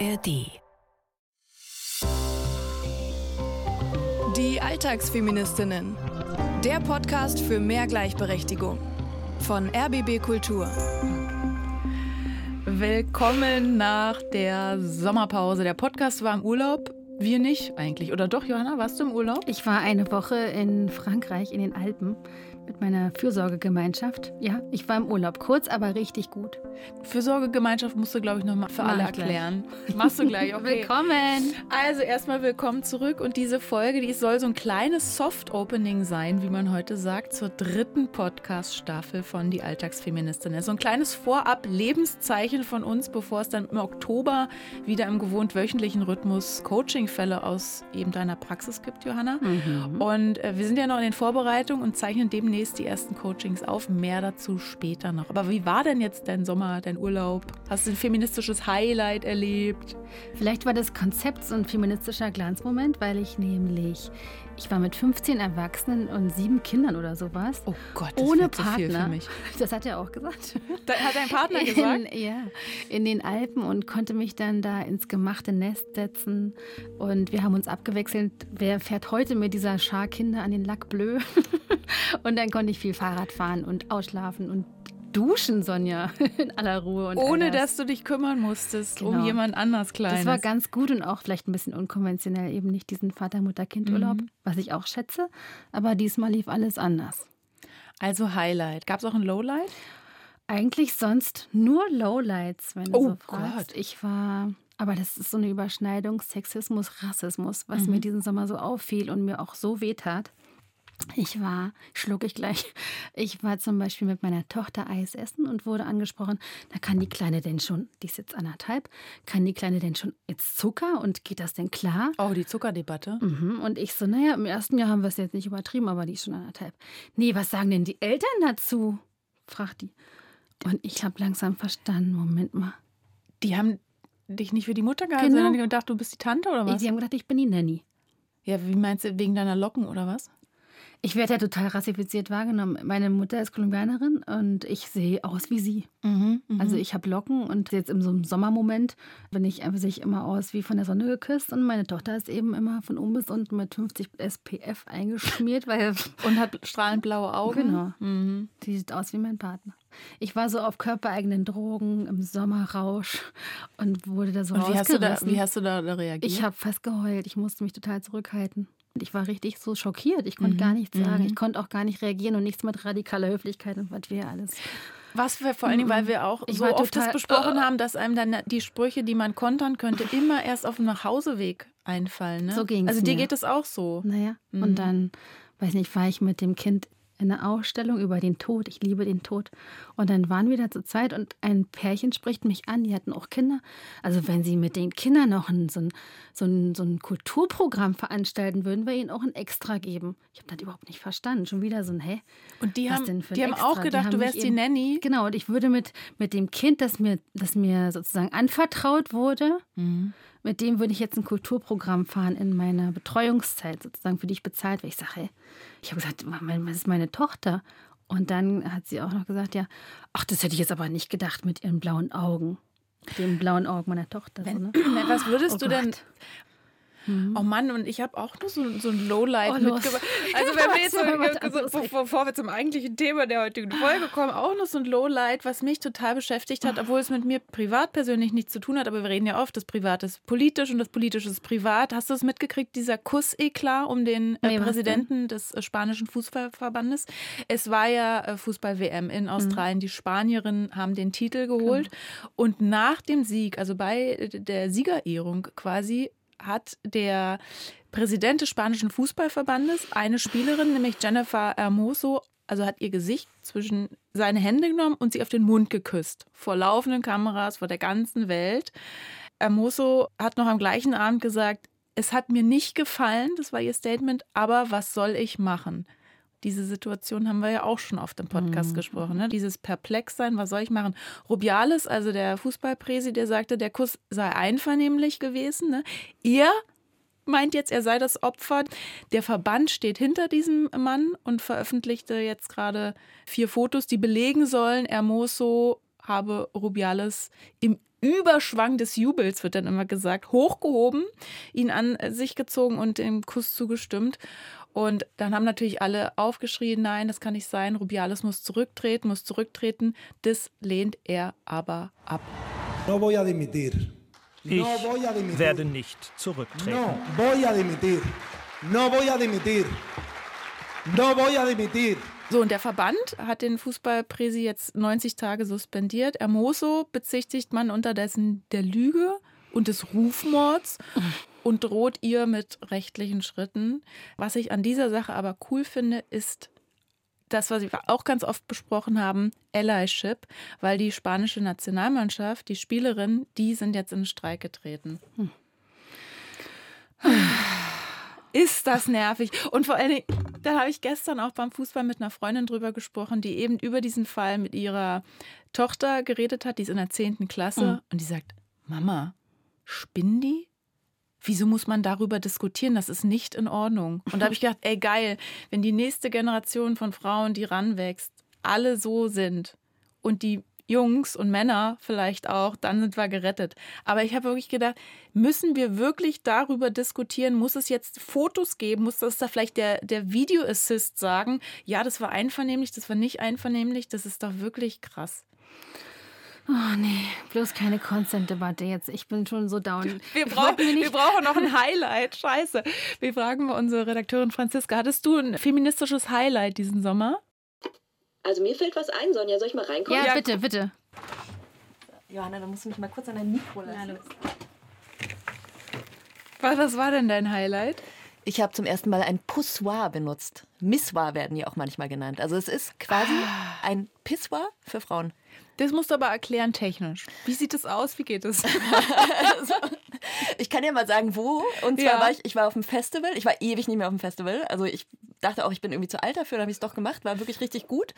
ARD. Die Alltagsfeministinnen. Der Podcast für mehr Gleichberechtigung. Von RBB Kultur. Willkommen nach der Sommerpause. Der Podcast war im Urlaub. Wir nicht eigentlich. Oder doch, Johanna, warst du im Urlaub? Ich war eine Woche in Frankreich, in den Alpen mit meiner Fürsorgegemeinschaft. Ja, ich war im Urlaub, kurz, aber richtig gut. Fürsorgegemeinschaft musst du, glaube ich, nochmal für Mach alle erklären. Gleich. Machst du gleich, okay. willkommen. Also erstmal willkommen zurück und diese Folge, die soll so ein kleines Soft-Opening sein, wie man heute sagt, zur dritten Podcast-Staffel von Die Alltagsfeministin. So ein kleines Vorab-Lebenszeichen von uns, bevor es dann im Oktober wieder im gewohnt wöchentlichen Rhythmus Coaching-Fälle aus eben deiner Praxis gibt, Johanna. Mhm. Und äh, wir sind ja noch in den Vorbereitungen und zeichnen demnächst demnächst die ersten Coachings auf. Mehr dazu später noch. Aber wie war denn jetzt dein Sommer, dein Urlaub? Hast du ein feministisches Highlight erlebt? Vielleicht war das Konzept so ein feministischer Glanzmoment, weil ich nämlich ich war mit 15 Erwachsenen und sieben Kindern oder sowas. Oh Gott, das ohne Partner. So viel für mich. Das hat er auch gesagt. Da hat dein Partner gesagt? In, ja, in den Alpen und konnte mich dann da ins gemachte Nest setzen. Und wir haben uns abgewechselt, wer fährt heute mit dieser Schar Kinder an den Lac Bleu. und dann konnte ich viel Fahrrad fahren und ausschlafen und duschen, Sonja, in aller Ruhe. Und Ohne alles. dass du dich kümmern musstest genau. um jemand anders Kleines. Das war ganz gut und auch vielleicht ein bisschen unkonventionell, eben nicht diesen Vater-Mutter-Kind-Urlaub, mhm. was ich auch schätze. Aber diesmal lief alles anders. Also Highlight. Gab es auch ein Lowlight? Eigentlich sonst nur Lowlights, wenn du oh so fragst. Gott. Ich war aber das ist so eine Überschneidung Sexismus, Rassismus, was mhm. mir diesen Sommer so auffiel und mir auch so wehtat. Ich war, schluck ich gleich, ich war zum Beispiel mit meiner Tochter Eis essen und wurde angesprochen, da kann die Kleine denn schon, die ist jetzt anderthalb, kann die Kleine denn schon jetzt Zucker und geht das denn klar? Oh, die Zuckerdebatte. Mhm. Und ich so, naja, im ersten Jahr haben wir es jetzt nicht übertrieben, aber die ist schon anderthalb. Nee, was sagen denn die Eltern dazu? fragt die. Und ich habe langsam verstanden, Moment mal. Die haben dich nicht für die Mutter gehalten, genau. sondern die gedacht, du bist die Tante oder was? Die haben gedacht, ich bin die Nanny. Ja, wie meinst du, wegen deiner Locken oder was? Ich werde ja total rassifiziert wahrgenommen. Meine Mutter ist Kolumbianerin und ich sehe aus wie sie. Mhm, mh. Also ich habe Locken und jetzt in so einem Sommermoment bin ich einfach sich immer aus wie von der Sonne geküsst und meine Tochter ist eben immer von oben bis unten mit 50 SPF eingeschmiert, weil und hat strahlend blaue Augen. Genau. Mhm. Die sieht aus wie mein Partner. Ich war so auf körpereigenen Drogen im Sommerrausch und wurde da so und wie hast, da, wie hast du da reagiert? Ich habe fast geheult. Ich musste mich total zurückhalten. Ich war richtig so schockiert. Ich konnte mhm. gar nichts sagen. Mhm. Ich konnte auch gar nicht reagieren und nichts mit radikaler Höflichkeit und was wir alles. Was wir vor allen Dingen, weil wir auch ich so oft das besprochen uh, haben, dass einem dann die Sprüche, die man kontern könnte, immer erst auf dem Nachhauseweg einfallen. Ne? So ging es. Also dir mir. geht es auch so. Naja. Mhm. Und dann, weiß nicht, war ich mit dem Kind eine Ausstellung über den Tod. Ich liebe den Tod. Und dann waren wir da zu zweit und ein Pärchen spricht mich an. Die hatten auch Kinder. Also wenn sie mit den Kindern noch ein, so, ein, so, ein, so ein Kulturprogramm veranstalten, würden wir ihnen auch ein Extra geben. Ich habe das überhaupt nicht verstanden. Schon wieder so ein, hä? Und die haben, die haben auch gedacht, haben du wärst die eben, Nanny. Genau, und ich würde mit, mit dem Kind, das mir, das mir sozusagen anvertraut wurde, mhm mit dem würde ich jetzt ein Kulturprogramm fahren in meiner Betreuungszeit, sozusagen, für die ich bezahlt werde. Ich sage, hey, ich habe gesagt, was ist meine Tochter? Und dann hat sie auch noch gesagt, ja, ach, das hätte ich jetzt aber nicht gedacht mit ihren blauen Augen. Dem blauen Augen meiner Tochter. Wenn, so, ne? Was würdest oh du Gott. denn Mhm. Oh Mann, und ich habe auch nur so, so ein Lowlight oh, mitgebracht. Also wenn wir jetzt, so, bevor wir zum eigentlichen Thema der heutigen Folge kommen, auch noch so ein Lowlight, was mich total beschäftigt hat, obwohl es mit mir privat persönlich nichts zu tun hat, aber wir reden ja oft, das Private ist politisch und das Politische ist privat. Hast du es mitgekriegt, dieser Kuss-Eklat um den äh, nee, Präsidenten des äh, spanischen Fußballverbandes? Es war ja äh, Fußball-WM in Australien. Mhm. Die Spanierinnen haben den Titel geholt mhm. und nach dem Sieg, also bei der Siegerehrung quasi, hat der Präsident des spanischen Fußballverbandes eine Spielerin, nämlich Jennifer Hermoso, also hat ihr Gesicht zwischen seine Hände genommen und sie auf den Mund geküsst. Vor laufenden Kameras, vor der ganzen Welt. Hermoso hat noch am gleichen Abend gesagt, es hat mir nicht gefallen, das war ihr Statement, aber was soll ich machen? Diese Situation haben wir ja auch schon auf dem Podcast mhm. gesprochen. Ne? Dieses Perplexsein, was soll ich machen? Rubiales, also der Fußballpräsi, der sagte, der Kuss sei einvernehmlich gewesen. Ne? Er meint jetzt, er sei das Opfer. Der Verband steht hinter diesem Mann und veröffentlichte jetzt gerade vier Fotos, die belegen sollen, Hermoso habe Rubiales im Überschwang des Jubels, wird dann immer gesagt, hochgehoben, ihn an sich gezogen und dem Kuss zugestimmt. Und dann haben natürlich alle aufgeschrien, nein, das kann nicht sein, Rubiales muss zurücktreten, muss zurücktreten. Das lehnt er aber ab. No voy a dimitir. Ich werde nicht zurücktreten. No voy a dimitir. No voy a dimitir. No voy a dimitir. So, und der Verband hat den Fußballpräsi jetzt 90 Tage suspendiert. Hermoso bezichtigt man unterdessen der Lüge und des Rufmords und droht ihr mit rechtlichen Schritten. Was ich an dieser Sache aber cool finde, ist das, was wir auch ganz oft besprochen haben, Allyship, weil die spanische Nationalmannschaft, die Spielerinnen, die sind jetzt in den Streik getreten. Hm. Ist das nervig. Und vor allen Dingen, da habe ich gestern auch beim Fußball mit einer Freundin drüber gesprochen, die eben über diesen Fall mit ihrer Tochter geredet hat, die ist in der 10. Klasse. Mhm. Und die sagt, Mama, spinnen die? Wieso muss man darüber diskutieren? Das ist nicht in Ordnung. Und da habe ich gedacht, ey geil, wenn die nächste Generation von Frauen, die ranwächst, alle so sind und die Jungs und Männer vielleicht auch, dann sind wir gerettet. Aber ich habe wirklich gedacht, müssen wir wirklich darüber diskutieren? Muss es jetzt Fotos geben? Muss das da vielleicht der, der Video Assist sagen? Ja, das war einvernehmlich, das war nicht einvernehmlich. Das ist doch wirklich krass. Oh nee, bloß keine Consent-Debatte jetzt. Ich bin schon so down. Wir, brauch, wir brauchen noch ein Highlight. Scheiße. Wir fragen unsere Redakteurin Franziska. Hattest du ein feministisches Highlight diesen Sommer? Also mir fällt was ein, Sonja. Soll ich mal reinkommen? Ja, ja bitte, bitte. Johanna, da musst du mich mal kurz an dein Mikro lassen. Was war denn dein Highlight? Ich habe zum ersten Mal ein Poussoir benutzt. Missoir werden die auch manchmal genannt. Also es ist quasi ah. ein Pissoir für Frauen. Das musst du aber erklären technisch. Wie sieht das aus? Wie geht es? also, ich kann dir mal sagen, wo. Und zwar ja. war ich, ich war auf dem Festival. Ich war ewig nicht mehr auf dem Festival. Also ich dachte auch, ich bin irgendwie zu alt dafür. Dann habe ich es doch gemacht. War wirklich richtig gut.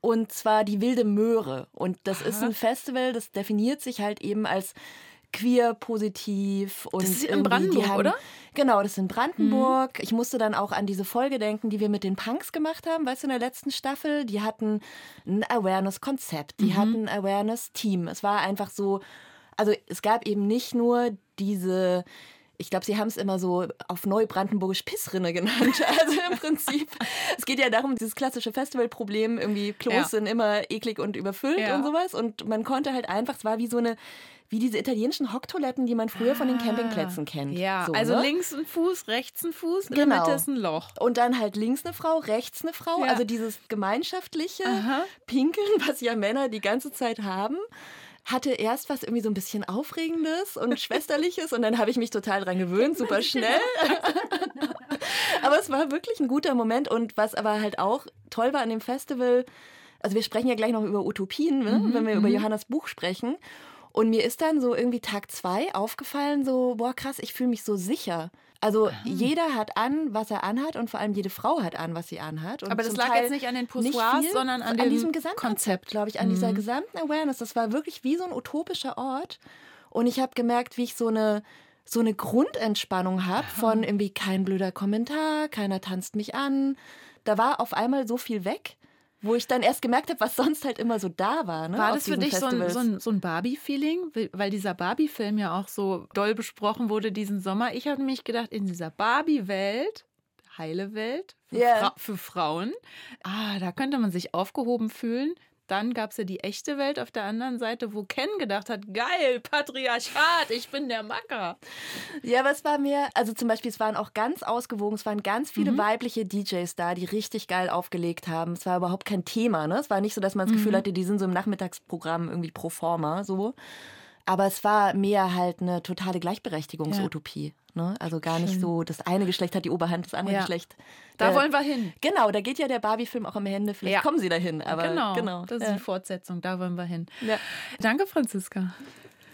Und zwar die Wilde Möhre. Und das Aha. ist ein Festival, das definiert sich halt eben als queer positiv und das ist in Brandenburg, haben, oder? Genau, das ist in Brandenburg. Mhm. Ich musste dann auch an diese Folge denken, die wir mit den Punks gemacht haben, weißt du, in der letzten Staffel. Die hatten ein Awareness-Konzept, die mhm. hatten ein Awareness-Team. Es war einfach so, also es gab eben nicht nur diese ich glaube, sie haben es immer so auf Neubrandenburgisch Pissrinne genannt. Also im Prinzip, es geht ja darum, dieses klassische Festivalproblem, irgendwie Klos ja. sind immer eklig und überfüllt ja. und sowas. Und man konnte halt einfach, es war wie so eine wie diese italienischen Hocktoiletten, die man früher von den ah. Campingplätzen kennt. Ja, so, also ne? links ein Fuß, rechts ein Fuß, in genau. der Mitte ist ein Loch. Und dann halt links eine Frau, rechts eine Frau. Ja. Also dieses gemeinschaftliche Aha. Pinkeln, was ja Männer die ganze Zeit haben hatte erst was irgendwie so ein bisschen Aufregendes und Schwesterliches und dann habe ich mich total dran gewöhnt, super schnell. aber es war wirklich ein guter Moment und was aber halt auch toll war an dem Festival, also wir sprechen ja gleich noch über Utopien, ne? mhm, wenn wir über mhm. Johannas Buch sprechen. Und mir ist dann so irgendwie Tag zwei aufgefallen, so, boah, krass, ich fühle mich so sicher. Also Aha. jeder hat an, was er anhat und vor allem jede Frau hat an, was sie anhat. Und Aber das lag Teil jetzt nicht an den Poussoirs, sondern an, an diesem Gesamtkonzept, glaube ich, an mhm. dieser gesamten Awareness. Das war wirklich wie so ein utopischer Ort. Und ich habe gemerkt, wie ich so eine so eine Grundentspannung habe von irgendwie kein blöder Kommentar, keiner tanzt mich an. Da war auf einmal so viel weg wo ich dann erst gemerkt habe, was sonst halt immer so da war. Ne, war das für dich so ein, so ein, so ein Barbie-Feeling? Weil dieser Barbie-Film ja auch so doll besprochen wurde diesen Sommer. Ich habe mich gedacht, in dieser Barbie-Welt, heile Welt für, yeah. Fra für Frauen, ah, da könnte man sich aufgehoben fühlen. Dann gab es ja die echte Welt auf der anderen Seite, wo Ken gedacht hat, geil, Patriarchat, ich bin der Macker. Ja, aber es war mir, also zum Beispiel, es waren auch ganz ausgewogen, es waren ganz viele mhm. weibliche DJs da, die richtig geil aufgelegt haben. Es war überhaupt kein Thema, ne? Es war nicht so, dass man das Gefühl mhm. hatte, die sind so im Nachmittagsprogramm irgendwie pro forma, so. Aber es war mehr halt eine totale Gleichberechtigungsutopie. Ja. Ne? Also gar nicht so, das eine Geschlecht hat die Oberhand, das andere ja. Geschlecht. Da äh, wollen wir hin. Genau, da geht ja der Barbie-Film auch am Ende. Vielleicht ja. kommen sie dahin. Aber genau, genau. das ist die Fortsetzung, da wollen wir hin. Danke, Franziska.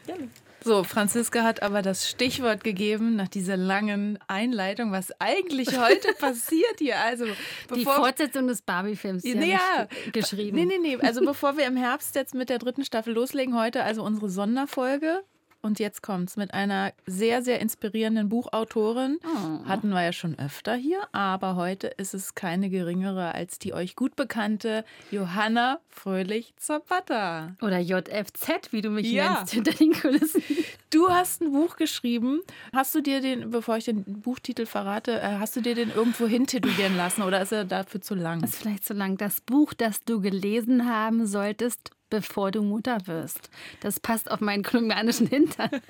Gerne. So, Franziska hat aber das Stichwort gegeben nach dieser langen Einleitung, was eigentlich heute passiert hier. Also die Fortsetzung des Barbie-Films ja, ja geschrieben. Nee, nee, nee. Also bevor wir im Herbst jetzt mit der dritten Staffel loslegen, heute also unsere Sonderfolge und jetzt kommt's mit einer sehr, sehr inspirierenden Buchautorin. Oh. Hatten wir ja schon öfter hier, aber heute ist es keine geringere als die euch gut bekannte Johanna Fröhlich-Zapata. Oder JFZ, wie du mich ja. nennst, hinter den Kulissen. Du hast ein Buch geschrieben. Hast du dir den, bevor ich den Buchtitel verrate, äh, hast du dir den irgendwo hintitulieren lassen oder ist er dafür zu lang? Das ist vielleicht zu lang. Das Buch, das du gelesen haben solltest, bevor du Mutter wirst. Das passt auf meinen kolumbianischen Hintern.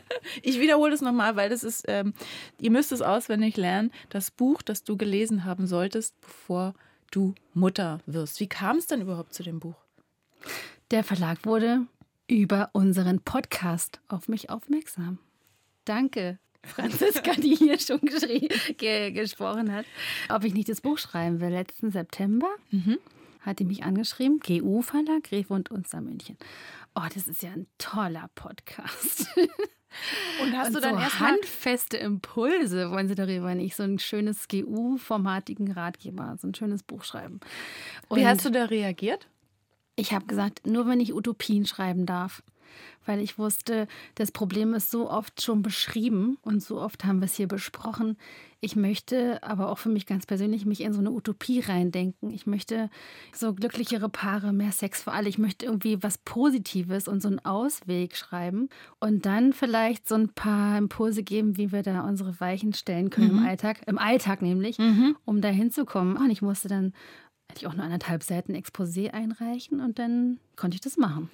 Ich wiederhole es nochmal, weil das ist, ähm, ihr müsst es auswendig lernen. Das Buch, das du gelesen haben solltest, bevor du Mutter wirst. Wie kam es denn überhaupt zu dem Buch? Der Verlag wurde über unseren Podcast auf mich aufmerksam. Danke, Franziska, die hier schon ge gesprochen hat, ob ich nicht das Buch schreiben will. Letzten September mhm. Hat die mich angeschrieben, GU Verlag, Greve und Unser München. Oh, das ist ja ein toller Podcast. Und hast und du dann so erst handfeste Impulse wollen sie darüber nicht so ein schönes GU-formatigen Ratgeber, so ein schönes Buch schreiben. Und Wie hast du da reagiert? Ich habe gesagt, nur wenn ich Utopien schreiben darf. Weil ich wusste, das Problem ist so oft schon beschrieben und so oft haben wir es hier besprochen. Ich möchte aber auch für mich ganz persönlich mich in so eine Utopie reindenken. Ich möchte so glücklichere Paare, mehr Sex für alle. Ich möchte irgendwie was Positives und so einen Ausweg schreiben und dann vielleicht so ein paar Impulse geben, wie wir da unsere Weichen stellen können mhm. im Alltag, im Alltag nämlich, mhm. um da hinzukommen. Und ich musste dann hätte ich auch nur anderthalb Seiten Exposé einreichen und dann konnte ich das machen.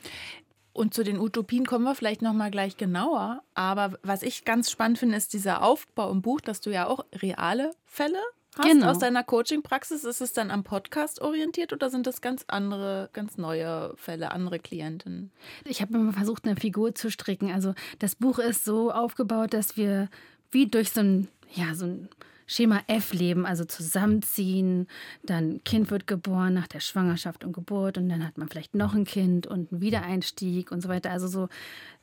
Und zu den Utopien kommen wir vielleicht noch mal gleich genauer. Aber was ich ganz spannend finde, ist dieser Aufbau im Buch, dass du ja auch reale Fälle hast genau. aus deiner Coaching-Praxis. Ist es dann am Podcast orientiert oder sind das ganz andere, ganz neue Fälle, andere Klienten? Ich habe immer versucht, eine Figur zu stricken. Also das Buch ist so aufgebaut, dass wir wie durch so ein, ja, so ein Schema F leben, also zusammenziehen, dann Kind wird geboren nach der Schwangerschaft und Geburt und dann hat man vielleicht noch ein Kind und einen Wiedereinstieg und so weiter. Also so,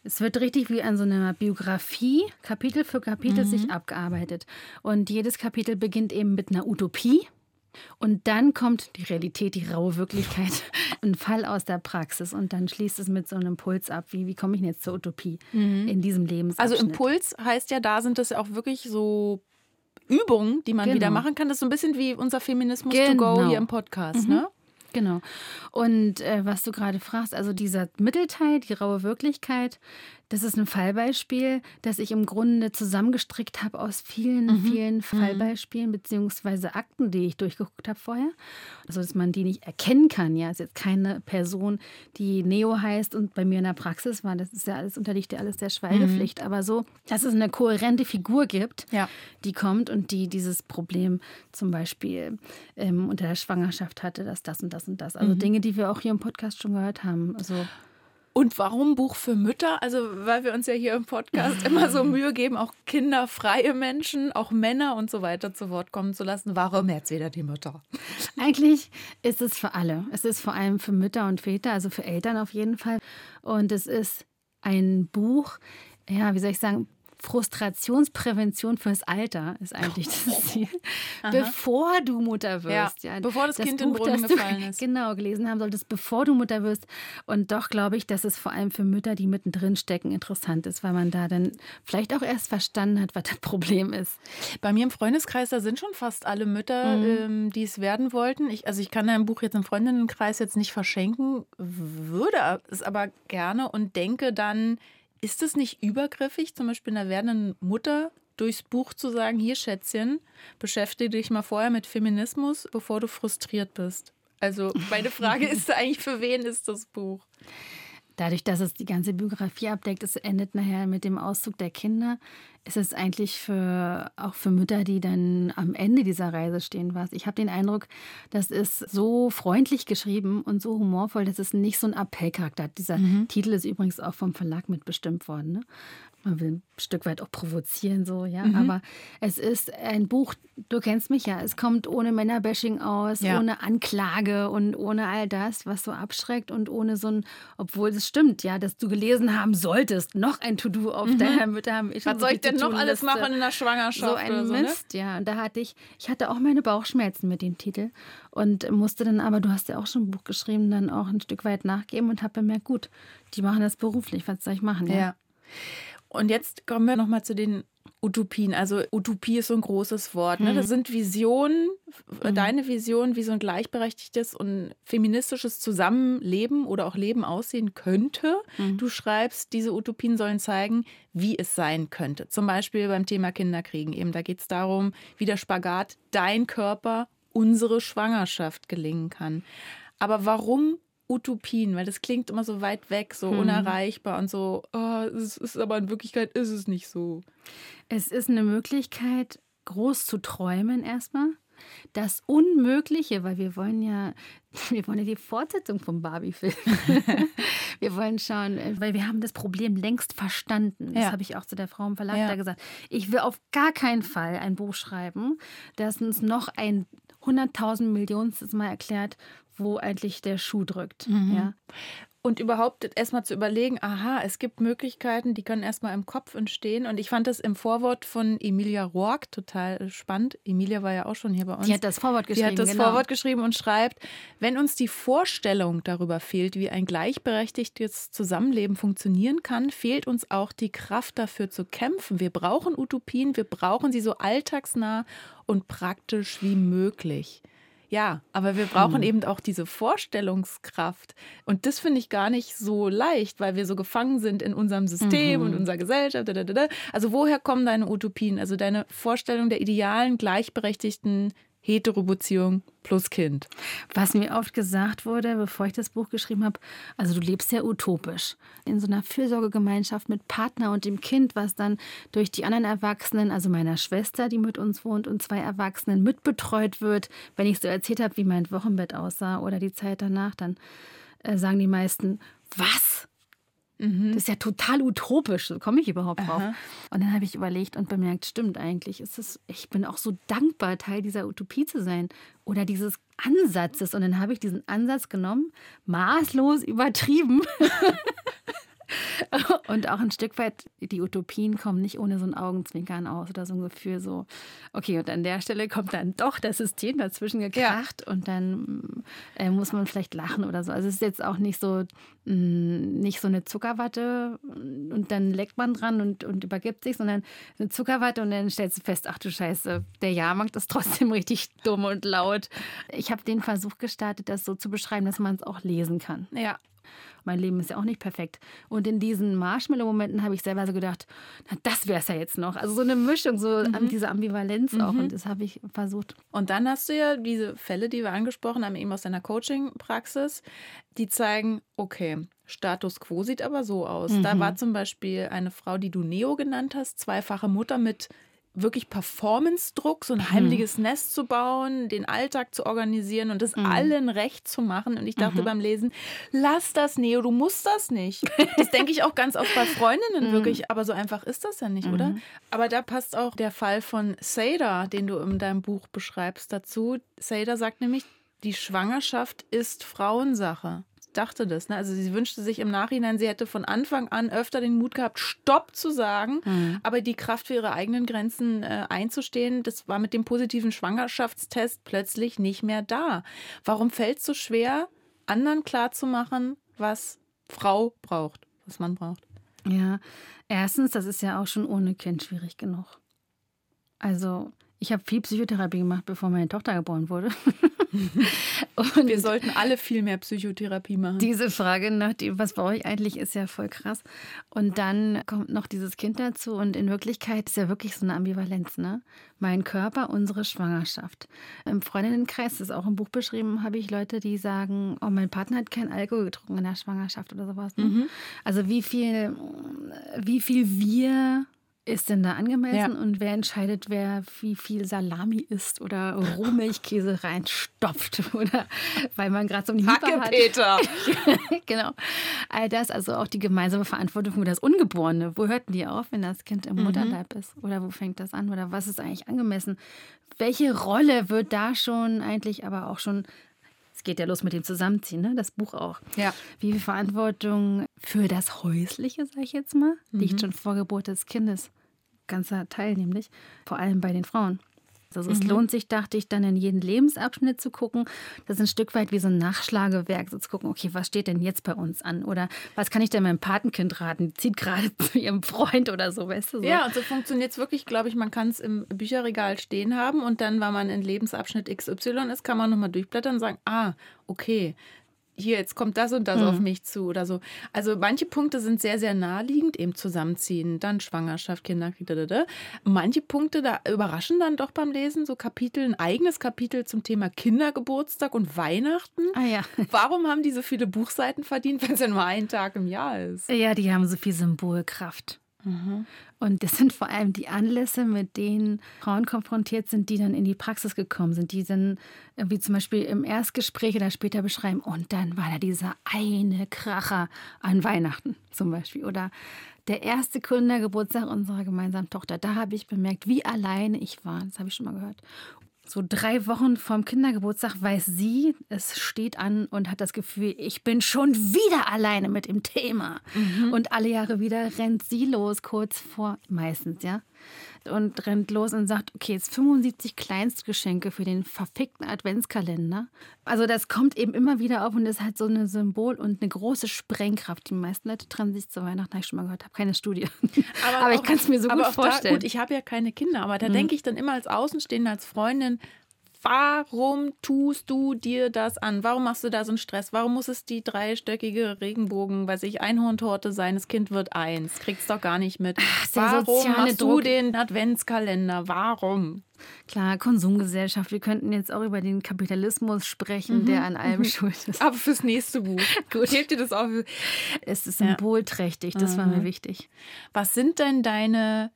es wird richtig wie an so einer Biografie, Kapitel für Kapitel mhm. sich abgearbeitet. Und jedes Kapitel beginnt eben mit einer Utopie. Und dann kommt die Realität, die raue Wirklichkeit, ein Fall aus der Praxis. Und dann schließt es mit so einem Impuls ab, wie, wie komme ich denn jetzt zur Utopie mhm. in diesem Lebensabschnitt. Also Impuls heißt ja, da sind es auch wirklich so Übungen, die man genau. wieder machen kann. Das ist so ein bisschen wie unser Feminismus genau. to go genau. hier im Podcast, mhm. ne? Genau. Und äh, was du gerade fragst, also dieser Mittelteil, die raue Wirklichkeit, das ist ein Fallbeispiel, das ich im Grunde zusammengestrickt habe aus vielen, mhm. vielen mhm. Fallbeispielen beziehungsweise Akten, die ich durchgeguckt habe vorher. Also, dass man die nicht erkennen kann. Ja, ist jetzt keine Person, die Neo heißt und bei mir in der Praxis war. Das ist ja alles, unterliegt ja alles der Schweigepflicht. Mhm. Aber so, dass es eine kohärente Figur gibt, ja. die kommt und die dieses Problem zum Beispiel ähm, unter der Schwangerschaft hatte, dass das und das und das. Also mhm. Dinge, die wir auch hier im Podcast schon gehört haben. Also und warum Buch für Mütter? Also, weil wir uns ja hier im Podcast immer so Mühe geben, auch kinderfreie Menschen, auch Männer und so weiter zu Wort kommen zu lassen. Warum jetzt wieder die Mütter? Eigentlich ist es für alle. Es ist vor allem für Mütter und Väter, also für Eltern auf jeden Fall. Und es ist ein Buch, ja, wie soll ich sagen, Frustrationsprävention fürs Alter ist eigentlich das Ziel. Bevor du Mutter wirst. Ja, ja bevor das, das Kind Buch, in den Brunnen gefallen ist. Genau, gelesen haben solltest, bevor du Mutter wirst. Und doch glaube ich, dass es vor allem für Mütter, die mittendrin stecken, interessant ist, weil man da dann vielleicht auch erst verstanden hat, was das Problem ist. Bei mir im Freundeskreis, da sind schon fast alle Mütter, mhm. ähm, die es werden wollten. Ich, also ich kann dein Buch jetzt im Freundinnenkreis jetzt nicht verschenken, würde es aber gerne und denke dann, ist es nicht übergriffig, zum Beispiel einer werdenden Mutter durchs Buch zu sagen, hier Schätzchen, beschäftige dich mal vorher mit Feminismus, bevor du frustriert bist? Also meine Frage ist eigentlich, für wen ist das Buch? Dadurch, dass es die ganze Biografie abdeckt, es endet nachher mit dem Auszug der Kinder, ist es eigentlich für auch für Mütter, die dann am Ende dieser Reise stehen, was. Ich habe den Eindruck, das ist so freundlich geschrieben und so humorvoll, dass es nicht so ein Appellcharakter hat. Dieser mhm. Titel ist übrigens auch vom Verlag mitbestimmt worden. Ne? man will ein Stück weit auch provozieren, so, ja. Mhm. Aber es ist ein Buch, du kennst mich ja, es kommt ohne Männerbashing aus, ja. ohne Anklage und ohne all das, was so abschreckt und ohne so ein, obwohl es stimmt, ja, dass du gelesen haben solltest, noch ein To-Do auf mhm. deiner Mütter haben. Was soll ich denn noch alles machen in der Schwangerschaft? So ein so, ne? Mist, ne? ja. Und da hatte ich, ich hatte auch meine Bauchschmerzen mit dem Titel und musste dann aber, du hast ja auch schon ein Buch geschrieben, dann auch ein Stück weit nachgeben und habe bemerkt, gut, die machen das beruflich, was soll ich machen, ja. ja. Und jetzt kommen wir nochmal zu den Utopien. Also Utopie ist so ein großes Wort. Ne? Das mhm. sind Visionen, mhm. deine Vision, wie so ein gleichberechtigtes und feministisches Zusammenleben oder auch Leben aussehen könnte. Mhm. Du schreibst, diese Utopien sollen zeigen, wie es sein könnte. Zum Beispiel beim Thema Kinderkriegen eben. Da geht es darum, wie der Spagat dein Körper, unsere Schwangerschaft gelingen kann. Aber warum Utopien, weil das klingt immer so weit weg, so hm. unerreichbar und so, oh, es ist aber in Wirklichkeit ist es nicht so. Es ist eine Möglichkeit, groß zu träumen erstmal. Das Unmögliche, weil wir wollen ja, wir wollen ja die Fortsetzung vom Barbie-Film. wir wollen schauen, weil wir haben das Problem längst verstanden. Das ja. habe ich auch zu der Frau im Verlag ja. da gesagt. Ich will auf gar keinen Fall ein Buch schreiben, das uns noch ein 100.000 Millionen Mal erklärt, wo eigentlich der Schuh drückt. Mhm. Ja. Und überhaupt erstmal zu überlegen, aha, es gibt Möglichkeiten, die können erstmal im Kopf entstehen. Und ich fand das im Vorwort von Emilia Roark total spannend. Emilia war ja auch schon hier bei uns. Die hat das Vorwort geschrieben. Die hat das genau. Vorwort geschrieben und schreibt, wenn uns die Vorstellung darüber fehlt, wie ein gleichberechtigtes Zusammenleben funktionieren kann, fehlt uns auch die Kraft dafür zu kämpfen. Wir brauchen Utopien, wir brauchen sie so alltagsnah und praktisch wie möglich. Ja, aber wir brauchen hm. eben auch diese Vorstellungskraft. Und das finde ich gar nicht so leicht, weil wir so gefangen sind in unserem System mhm. und unserer Gesellschaft. Also woher kommen deine Utopien? Also deine Vorstellung der idealen, gleichberechtigten Heterobeziehung plus Kind. Was mir oft gesagt wurde, bevor ich das Buch geschrieben habe, also du lebst sehr utopisch. In so einer Fürsorgegemeinschaft mit Partner und dem Kind, was dann durch die anderen Erwachsenen, also meiner Schwester, die mit uns wohnt, und zwei Erwachsenen mitbetreut wird. Wenn ich so erzählt habe, wie mein Wochenbett aussah oder die Zeit danach, dann äh, sagen die meisten, was? Mhm. Das ist ja total utopisch. So komme ich überhaupt drauf. Aha. Und dann habe ich überlegt und bemerkt, stimmt eigentlich. Ist es, ich bin auch so dankbar, Teil dieser Utopie zu sein oder dieses Ansatzes. Und dann habe ich diesen Ansatz genommen, maßlos übertrieben. und auch ein Stück weit, die Utopien kommen nicht ohne so ein Augenzwinkern aus oder so ein Gefühl so, okay, und an der Stelle kommt dann doch das System dazwischen gekracht ja. und dann äh, muss man vielleicht lachen oder so. Also es ist jetzt auch nicht so, nicht so eine Zuckerwatte und dann leckt man dran und, und übergibt sich, sondern eine Zuckerwatte und dann stellst du fest, ach du Scheiße, der Jahrmarkt ist trotzdem richtig dumm und laut. Ich habe den Versuch gestartet, das so zu beschreiben, dass man es auch lesen kann. Ja, mein Leben ist ja auch nicht perfekt. Und in diesen Marshmallow-Momenten habe ich selber so gedacht, na, das wäre es ja jetzt noch. Also so eine Mischung, so mhm. diese Ambivalenz mhm. auch. Und das habe ich versucht. Und dann hast du ja diese Fälle, die wir angesprochen haben, eben aus deiner Coaching-Praxis, die zeigen, okay, Status quo sieht aber so aus. Mhm. Da war zum Beispiel eine Frau, die du Neo genannt hast, zweifache Mutter mit wirklich Performance-Druck, so ein mhm. heimliches mhm. Nest zu bauen, den Alltag zu organisieren und es mhm. allen recht zu machen. Und ich dachte mhm. beim Lesen, lass das, Neo, du musst das nicht. Das denke ich auch ganz oft bei Freundinnen mhm. wirklich, aber so einfach ist das ja nicht, oder? Mhm. Aber da passt auch der Fall von Seda, den du in deinem Buch beschreibst, dazu. Seda sagt nämlich, die Schwangerschaft ist Frauensache dachte das. Ne? Also sie wünschte sich im Nachhinein, sie hätte von Anfang an öfter den Mut gehabt, Stopp zu sagen, mhm. aber die Kraft für ihre eigenen Grenzen äh, einzustehen, das war mit dem positiven Schwangerschaftstest plötzlich nicht mehr da. Warum fällt es so schwer, anderen klarzumachen, was Frau braucht, was man braucht? Ja, erstens, das ist ja auch schon ohne Kind schwierig genug. Also ich habe viel Psychotherapie gemacht, bevor meine Tochter geboren wurde. und wir sollten alle viel mehr Psychotherapie machen. Diese Frage nach dem, was brauche ich eigentlich, ist ja voll krass. Und dann kommt noch dieses Kind dazu und in Wirklichkeit ist ja wirklich so eine Ambivalenz, ne? Mein Körper, unsere Schwangerschaft. Im Freundinnenkreis, das ist auch im Buch beschrieben, habe ich Leute, die sagen, oh, mein Partner hat keinen Alkohol getrunken in der Schwangerschaft oder sowas. Ne? Mhm. Also wie viel, wie viel wir ist denn da angemessen ja. und wer entscheidet, wer wie viel Salami isst oder Rohmilchkäse reinstopft oder weil man gerade so einen Hacke hat. Peter. genau. All das, also auch die gemeinsame Verantwortung für das Ungeborene. Wo hört die auf, wenn das Kind im mhm. Mutterleib ist? Oder wo fängt das an? Oder was ist eigentlich angemessen? Welche Rolle wird da schon eigentlich aber auch schon es geht ja los mit dem Zusammenziehen, ne? das Buch auch. Ja. Wie viel Verantwortung für das Häusliche, sage ich jetzt mal, mhm. liegt schon vor Geburt des Kindes ganzer Teil nämlich, vor allem bei den Frauen. Also es mhm. lohnt sich, dachte ich, dann in jeden Lebensabschnitt zu gucken. Das ist ein Stück weit wie so ein Nachschlagewerk, so zu gucken, okay, was steht denn jetzt bei uns an? Oder was kann ich denn meinem Patenkind raten? Die zieht gerade zu ihrem Freund oder so, weißt du? So. Ja, und so funktioniert es wirklich, glaube ich, man kann es im Bücherregal stehen haben und dann, wenn man in Lebensabschnitt XY ist, kann man nochmal durchblättern und sagen, ah, okay, hier, jetzt kommt das und das mhm. auf mich zu oder so. Also manche Punkte sind sehr, sehr naheliegend, eben zusammenziehen, dann Schwangerschaft, Kinderkrieg, da, da, da. Manche Punkte da überraschen dann doch beim Lesen, so Kapitel, ein eigenes Kapitel zum Thema Kindergeburtstag und Weihnachten. Ah ja. Warum haben die so viele Buchseiten verdient, wenn es ja nur ein Tag im Jahr ist? Ja, die haben so viel Symbolkraft. Mhm. Und das sind vor allem die Anlässe, mit denen Frauen konfrontiert sind, die dann in die Praxis gekommen sind, die dann irgendwie zum Beispiel im Erstgespräch oder später beschreiben, und dann war da dieser eine Kracher an Weihnachten zum Beispiel. Oder der erste Kindergeburtstag unserer gemeinsamen Tochter. Da habe ich bemerkt, wie alleine ich war. Das habe ich schon mal gehört so drei Wochen vorm Kindergeburtstag weiß sie, es steht an und hat das Gefühl, ich bin schon wieder alleine mit dem Thema. Mhm. Und alle Jahre wieder rennt sie los, kurz vor, meistens, ja, und rennt los und sagt, okay, jetzt 75 Kleinstgeschenke für den verfickten Adventskalender. Also das kommt eben immer wieder auf und ist halt so ein Symbol und eine große Sprengkraft. Die meisten Leute trennen sich zu Weihnachten, habe ich schon mal gehört, habe keine Studie. Aber, aber ich kann es mir so gut vorstellen. Da, gut, ich habe ja keine Kinder, aber da mhm. denke ich dann immer als Außenstehende, als Freundin, Warum tust du dir das an? Warum machst du da so einen Stress? Warum muss es die dreistöckige Regenbogen, weiß ich, Einhorntorte sein? Das Kind wird eins. Kriegt's doch gar nicht mit. Ach, Warum machst Druck. du den Adventskalender? Warum? Klar, Konsumgesellschaft. Wir könnten jetzt auch über den Kapitalismus sprechen, mhm. der an allem mhm. schuld ist. Aber fürs nächste Buch. Gut. Hebt dir das auf? Es ist symbolträchtig, das mhm. war mir mhm. wichtig. Was sind denn deine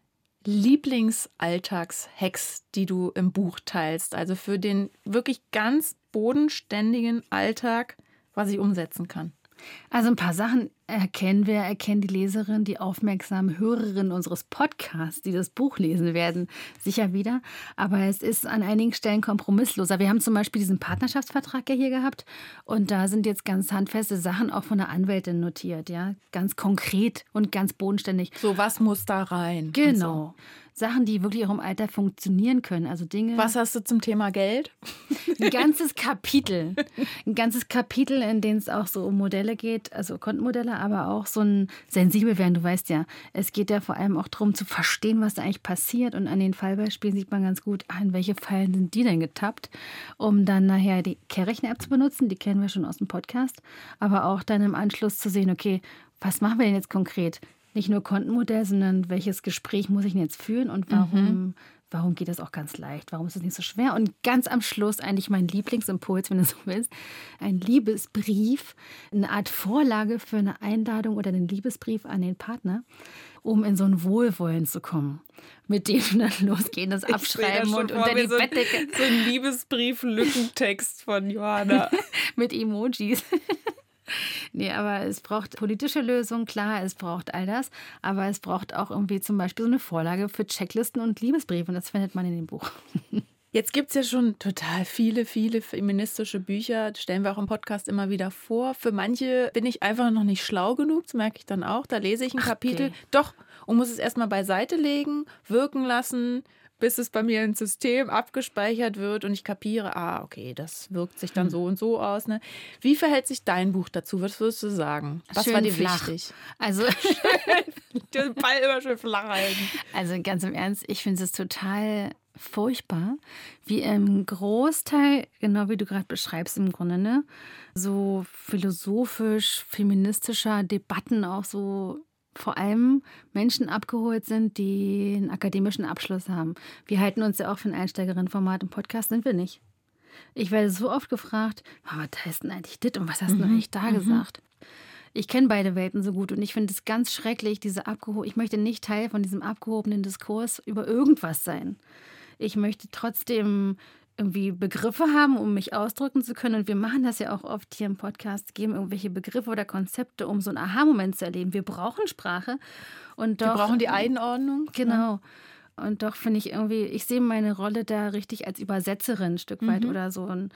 Lieblingsalltagshacks, die du im Buch teilst? Also für den wirklich ganz bodenständigen Alltag, was ich umsetzen kann. Also ein paar Sachen erkennen wir, erkennen die Leserin, die aufmerksamen Hörerinnen unseres Podcasts, die das Buch lesen werden, sicher wieder. Aber es ist an einigen Stellen kompromissloser. Wir haben zum Beispiel diesen Partnerschaftsvertrag ja hier gehabt und da sind jetzt ganz handfeste Sachen auch von der Anwältin notiert, ja, ganz konkret und ganz bodenständig. So was muss da rein? Genau. Sachen, die wirklich auch im Alter funktionieren können. Also Dinge. Was hast du zum Thema Geld? Ein ganzes Kapitel. Ein ganzes Kapitel, in dem es auch so um Modelle geht, also Kontenmodelle, aber auch so ein sensibel werden. Du weißt ja, es geht ja vor allem auch darum zu verstehen, was da eigentlich passiert. Und an den Fallbeispielen sieht man ganz gut, ah, in welche Fallen sind die denn getappt, um dann nachher die Kerrichen-App zu benutzen. Die kennen wir schon aus dem Podcast. Aber auch dann im Anschluss zu sehen, okay, was machen wir denn jetzt konkret? Nicht nur Kontenmodell, sondern welches Gespräch muss ich denn jetzt führen und warum, mhm. warum geht das auch ganz leicht? Warum ist es nicht so schwer? Und ganz am Schluss eigentlich mein Lieblingsimpuls, wenn du so willst, ein Liebesbrief, eine Art Vorlage für eine Einladung oder einen Liebesbrief an den Partner, um in so ein Wohlwollen zu kommen. Mit dem dann losgehen, das Abschreiben und unter die so Bettdecke. So ein Liebesbrief-Lückentext von Johanna. Mit Emojis. Nee, aber es braucht politische Lösungen, klar, es braucht all das, aber es braucht auch irgendwie zum Beispiel so eine Vorlage für Checklisten und Liebesbriefe und das findet man in dem Buch. Jetzt gibt es ja schon total viele, viele feministische Bücher, das stellen wir auch im Podcast immer wieder vor. Für manche bin ich einfach noch nicht schlau genug, das merke ich dann auch. Da lese ich ein Ach, Kapitel, okay. doch, und muss es erstmal beiseite legen, wirken lassen, bis es bei mir ins System abgespeichert wird und ich kapiere, ah, okay, das wirkt sich dann hm. so und so aus. Ne? Wie verhält sich dein Buch dazu? Was würdest du sagen? Was schön war dir flach. wichtig? Also den Ball immer schön flach halten. Also ganz im Ernst, ich finde es total furchtbar, wie im Großteil, genau wie du gerade beschreibst im Grunde, ne, so philosophisch, feministischer Debatten auch so vor allem Menschen abgeholt sind, die einen akademischen Abschluss haben. Wir halten uns ja auch für ein Einsteigerinnenformat im Podcast, sind wir nicht. Ich werde so oft gefragt, oh, was heißt denn eigentlich das und was hast mhm. du eigentlich da mhm. gesagt? Ich kenne beide Welten so gut und ich finde es ganz schrecklich, diese abgeho ich möchte nicht Teil von diesem abgehobenen Diskurs über irgendwas sein. Ich möchte trotzdem irgendwie Begriffe haben, um mich ausdrücken zu können. Und wir machen das ja auch oft hier im Podcast, geben irgendwelche Begriffe oder Konzepte, um so einen Aha-Moment zu erleben. Wir brauchen Sprache. Und doch, wir brauchen die Einordnung. Genau. Und doch finde ich irgendwie, ich sehe meine Rolle da richtig als Übersetzerin ein Stück weit mhm. oder so. Und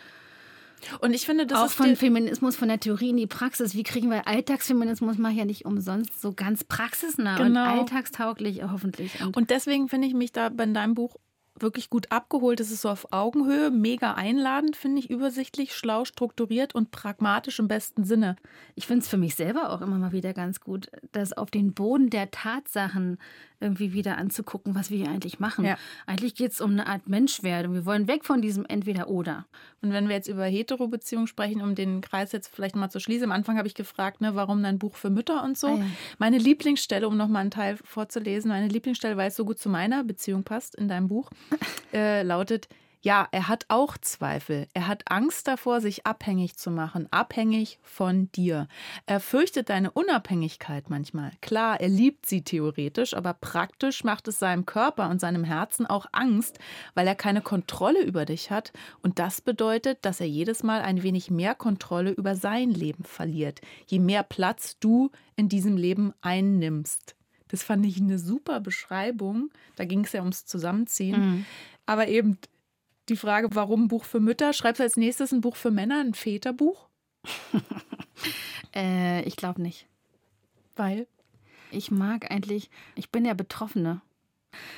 und ich finde, das auch von Feminismus, von der Theorie in die Praxis. Wie kriegen wir Alltagsfeminismus? Mache ich ja nicht umsonst so ganz praxisnah genau. und alltagstauglich hoffentlich. Und, und deswegen finde ich mich da bei deinem Buch wirklich gut abgeholt. Es ist so auf Augenhöhe, mega einladend, finde ich, übersichtlich, schlau, strukturiert und pragmatisch im besten Sinne. Ich finde es für mich selber auch immer mal wieder ganz gut, das auf den Boden der Tatsachen irgendwie wieder anzugucken, was wir hier eigentlich machen. Ja. Eigentlich geht es um eine Art Menschwerdung. Wir wollen weg von diesem Entweder-Oder. Und wenn wir jetzt über Hetero-Beziehungen sprechen, um den Kreis jetzt vielleicht mal zu schließen, am Anfang habe ich gefragt, ne, warum dein Buch für Mütter und so. Ah, ja. Meine Lieblingsstelle, um nochmal einen Teil vorzulesen, meine Lieblingsstelle, weil es so gut zu meiner Beziehung passt in deinem Buch, äh, lautet, ja, er hat auch Zweifel. Er hat Angst davor, sich abhängig zu machen, abhängig von dir. Er fürchtet deine Unabhängigkeit manchmal. Klar, er liebt sie theoretisch, aber praktisch macht es seinem Körper und seinem Herzen auch Angst, weil er keine Kontrolle über dich hat. Und das bedeutet, dass er jedes Mal ein wenig mehr Kontrolle über sein Leben verliert, je mehr Platz du in diesem Leben einnimmst. Das fand ich eine super Beschreibung. Da ging es ja ums Zusammenziehen. Mhm. Aber eben die Frage, warum ein Buch für Mütter? Schreibst du als nächstes ein Buch für Männer, ein Väterbuch? äh, ich glaube nicht. Weil? Ich mag eigentlich, ich bin ja Betroffene.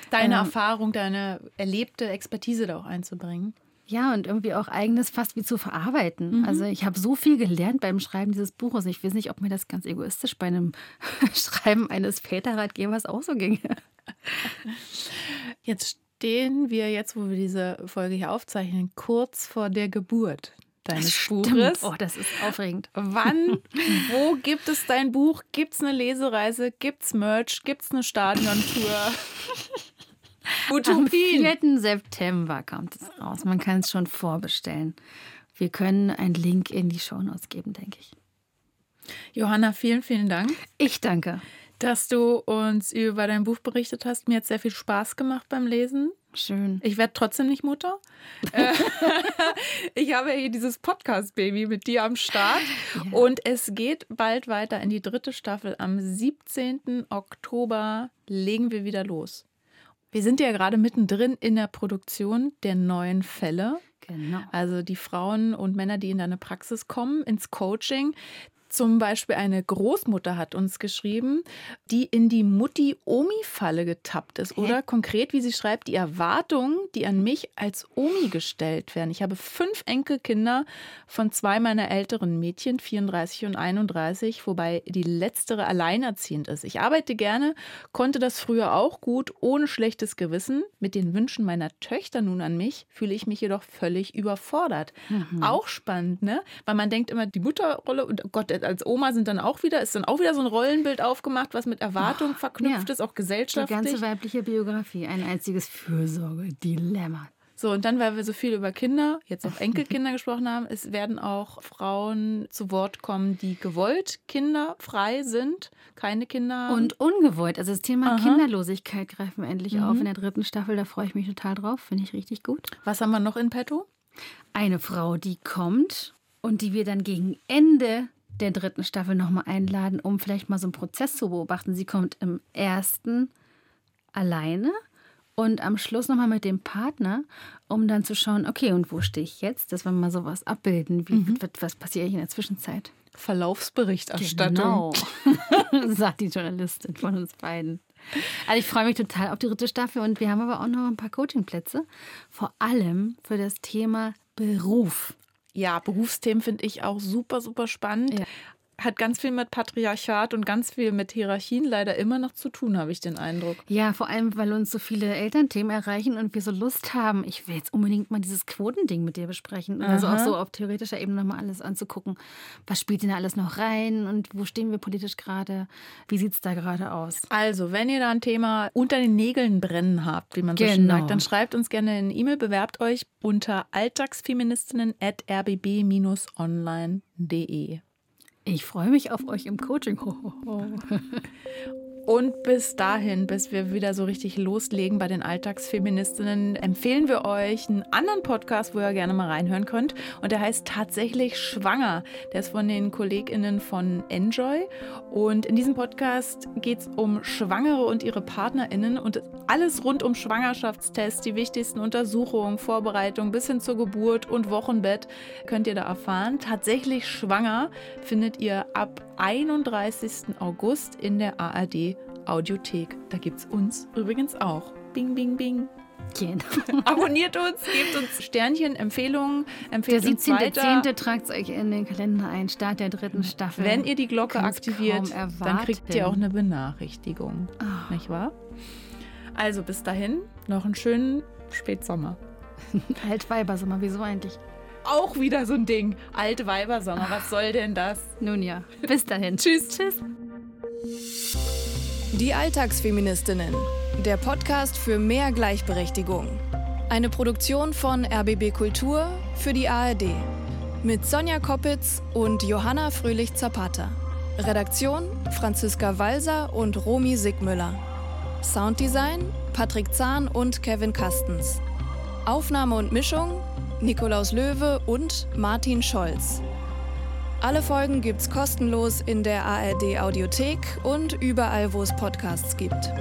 Deine ähm, Erfahrung, deine erlebte Expertise da auch einzubringen. Ja, und irgendwie auch eigenes fast wie zu verarbeiten. Mhm. Also ich habe so viel gelernt beim Schreiben dieses Buches. Ich weiß nicht, ob mir das ganz egoistisch bei einem Schreiben eines Väterratgebers auch so ginge. Jetzt stehen wir jetzt, wo wir diese Folge hier aufzeichnen, kurz vor der Geburt deines. Buches. Oh, das ist aufregend. Wann, wo gibt es dein Buch? Gibt es eine Lesereise? Gibt es Merch? Gibt es eine Stadiontour? Utopien. Am 4. September kommt es raus. Man kann es schon vorbestellen. Wir können einen Link in die Shownotes geben, denke ich. Johanna, vielen, vielen Dank. Ich danke dass du uns über dein Buch berichtet hast. Mir hat sehr viel Spaß gemacht beim Lesen. Schön. Ich werde trotzdem nicht Mutter. Äh, ich habe hier dieses Podcast-Baby mit dir am Start. Ja. Und es geht bald weiter in die dritte Staffel. Am 17. Oktober legen wir wieder los. Wir sind ja gerade mittendrin in der Produktion der neuen Fälle. Genau. Also die Frauen und Männer, die in deine Praxis kommen, ins Coaching. Zum Beispiel eine Großmutter hat uns geschrieben, die in die Mutti-Omi-Falle getappt ist. Hä? Oder konkret, wie sie schreibt, die Erwartungen, die an mich als Omi gestellt werden. Ich habe fünf Enkelkinder von zwei meiner älteren Mädchen, 34 und 31, wobei die letztere alleinerziehend ist. Ich arbeite gerne, konnte das früher auch gut, ohne schlechtes Gewissen. Mit den Wünschen meiner Töchter nun an mich fühle ich mich jedoch völlig überfordert. Mhm. Auch spannend, ne? Weil man denkt immer, die Mutterrolle und oh Gott, als Oma sind dann auch wieder, ist dann auch wieder so ein Rollenbild aufgemacht, was mit Erwartung oh, verknüpft ja. ist, auch gesellschaftlich. Die ganze weibliche Biografie, ein einziges Fürsorge-Dilemma. So, und dann, weil wir so viel über Kinder, jetzt auch Enkelkinder gesprochen haben, es werden auch Frauen zu Wort kommen, die gewollt kinderfrei sind, keine Kinder. Und ungewollt. Also das Thema Aha. Kinderlosigkeit greifen wir endlich mhm. auf in der dritten Staffel. Da freue ich mich total drauf. Finde ich richtig gut. Was haben wir noch in petto? Eine Frau, die kommt und die wir dann gegen Ende der dritten Staffel nochmal einladen, um vielleicht mal so einen Prozess zu beobachten. Sie kommt im ersten alleine und am Schluss nochmal mit dem Partner, um dann zu schauen, okay, und wo stehe ich jetzt, dass wir mal sowas abbilden. Wie, mhm. was, was passiert in der Zwischenzeit? Verlaufsberichterstattung. Genau, sagt die Journalistin von uns beiden. Also ich freue mich total auf die dritte Staffel und wir haben aber auch noch ein paar Coachingplätze, vor allem für das Thema Beruf. Ja, Berufsthemen finde ich auch super, super spannend. Ja hat ganz viel mit Patriarchat und ganz viel mit Hierarchien leider immer noch zu tun, habe ich den Eindruck. Ja, vor allem, weil uns so viele Elternthemen erreichen und wir so Lust haben. Ich will jetzt unbedingt mal dieses Quotending mit dir besprechen. Also auch so auf theoretischer Ebene nochmal alles anzugucken. Was spielt denn da alles noch rein und wo stehen wir politisch gerade? Wie sieht es da gerade aus? Also, wenn ihr da ein Thema unter den Nägeln brennen habt, wie man so genau. schön sagt, dann schreibt uns gerne eine E-Mail, bewerbt euch unter alltagsfeministinnen.rbb-online.de. Ich freue mich auf euch im Coaching. Und bis dahin, bis wir wieder so richtig loslegen bei den Alltagsfeministinnen, empfehlen wir euch einen anderen Podcast, wo ihr gerne mal reinhören könnt. Und der heißt tatsächlich Schwanger. Der ist von den KollegInnen von Enjoy. Und in diesem Podcast geht es um Schwangere und ihre PartnerInnen und alles rund um Schwangerschaftstests, die wichtigsten Untersuchungen, Vorbereitungen bis hin zur Geburt und Wochenbett könnt ihr da erfahren. Tatsächlich Schwanger findet ihr ab 31. August in der ARD Audiothek. Da gibt's uns übrigens auch. Bing, bing, bing. Genau. Abonniert uns, gebt uns Sternchen, Empfehlungen, empfehlt Der uns weiter. 17.10. tragt es euch in den Kalender ein, Start der dritten Staffel. Wenn ihr die Glocke Kann's aktiviert, dann kriegt ihr auch eine Benachrichtigung. Nicht wahr? Also bis dahin noch einen schönen Spätsommer. Altweibersommer, wieso eigentlich? Auch wieder so ein Ding. Alte Weibersommer, was soll denn das? Nun ja, bis dahin. Tschüss. Tschüss. Die Alltagsfeministinnen. Der Podcast für mehr Gleichberechtigung. Eine Produktion von RBB Kultur für die ARD. Mit Sonja Koppitz und Johanna Fröhlich-Zapata. Redaktion Franziska Walser und Romy Sigmüller. Sounddesign Patrick Zahn und Kevin Kastens. Aufnahme und Mischung Nikolaus Löwe und Martin Scholz. Alle Folgen gibt's kostenlos in der ARD Audiothek und überall, wo es Podcasts gibt.